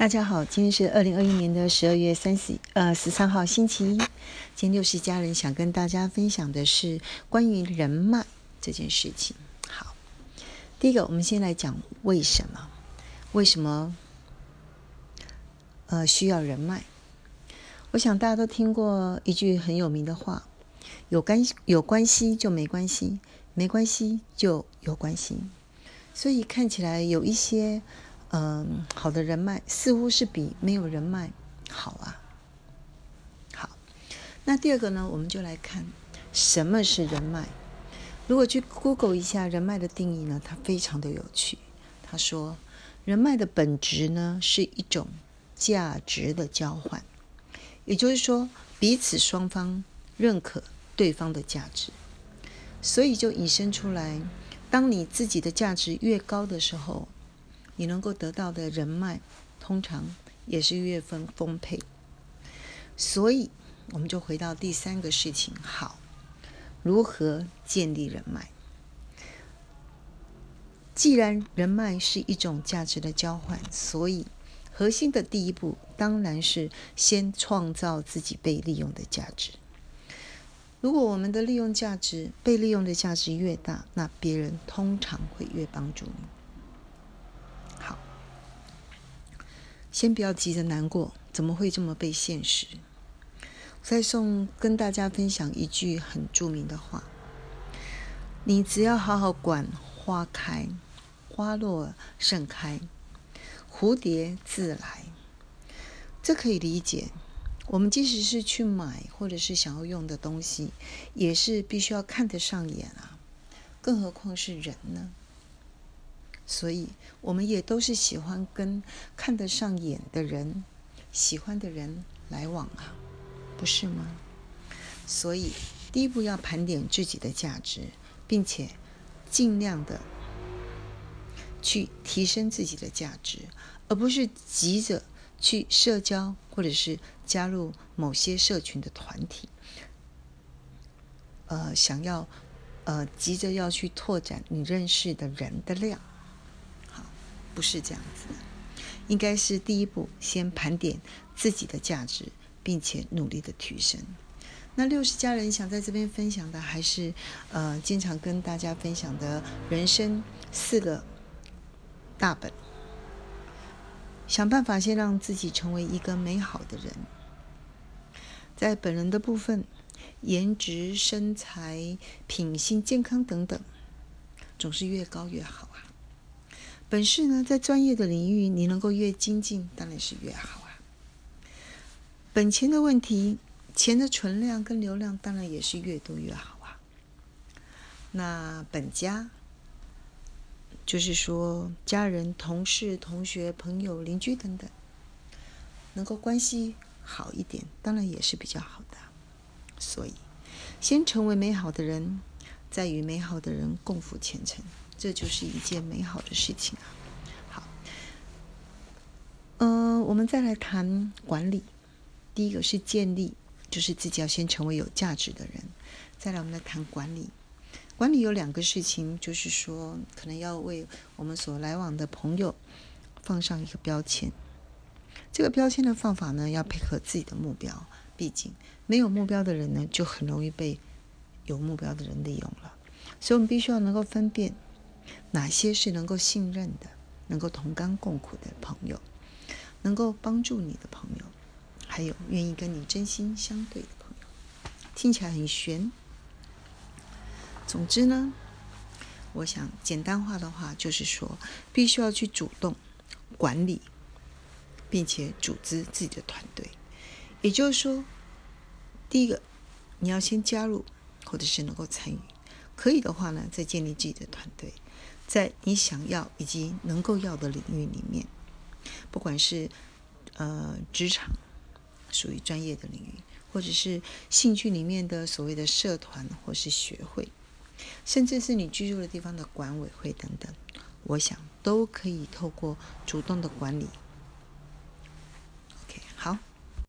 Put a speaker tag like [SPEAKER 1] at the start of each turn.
[SPEAKER 1] 大家好，今天是二零二一年的十二月三十呃十三号星期一。今天六十家人想跟大家分享的是关于人脉这件事情。好，第一个，我们先来讲为什么？为什么呃需要人脉？我想大家都听过一句很有名的话：有关有关系就没关系，没关系就有关系。所以看起来有一些。嗯，好的人脉似乎是比没有人脉好啊。好，那第二个呢，我们就来看什么是人脉。如果去 Google 一下人脉的定义呢，它非常的有趣。他说，人脉的本质呢是一种价值的交换，也就是说，彼此双方认可对方的价值，所以就引申出来，当你自己的价值越高的时候。你能够得到的人脉，通常也是越分丰沛。所以，我们就回到第三个事情：好，如何建立人脉？既然人脉是一种价值的交换，所以核心的第一步当然是先创造自己被利用的价值。如果我们的利用价值、被利用的价值越大，那别人通常会越帮助你。先不要急着难过，怎么会这么被现实？再送跟大家分享一句很著名的话：你只要好好管花开，花落盛开，蝴蝶自来。这可以理解。我们即使是去买或者是想要用的东西，也是必须要看得上眼啊，更何况是人呢？所以，我们也都是喜欢跟看得上眼的人、喜欢的人来往啊，不是吗？所以，第一步要盘点自己的价值，并且尽量的去提升自己的价值，而不是急着去社交或者是加入某些社群的团体，呃，想要呃急着要去拓展你认识的人的量。不是这样子，应该是第一步，先盘点自己的价值，并且努力的提升。那六十家人想在这边分享的，还是呃，经常跟大家分享的人生四个大本，想办法先让自己成为一个美好的人。在本人的部分，颜值、身材、品性、健康等等，总是越高越好啊。本事呢，在专业的领域，你能够越精进，当然是越好啊。本钱的问题，钱的存量跟流量，当然也是越多越好啊。那本家，就是说家人、同事、同学、朋友、邻居等等，能够关系好一点，当然也是比较好的。所以，先成为美好的人，再与美好的人共赴前程。这就是一件美好的事情啊！好，嗯，我们再来谈管理。第一个是建立，就是自己要先成为有价值的人。再来，我们来谈管理。管理有两个事情，就是说，可能要为我们所来往的朋友放上一个标签。这个标签的方法呢，要配合自己的目标。毕竟，没有目标的人呢，就很容易被有目标的人利用了。所以，我们必须要能够分辨。哪些是能够信任的、能够同甘共苦的朋友，能够帮助你的朋友，还有愿意跟你真心相对的朋友？听起来很玄。总之呢，我想简单化的话就是说，必须要去主动管理，并且组织自己的团队。也就是说，第一个，你要先加入，或者是能够参与。可以的话呢，再建立自己的团队。在你想要以及能够要的领域里面不管是呃职场属于专业的领域或者是兴趣里面的所谓的社团或是学会甚至是你居住的地方的管委会等等我想都可以透过主动的管理。Ok 好。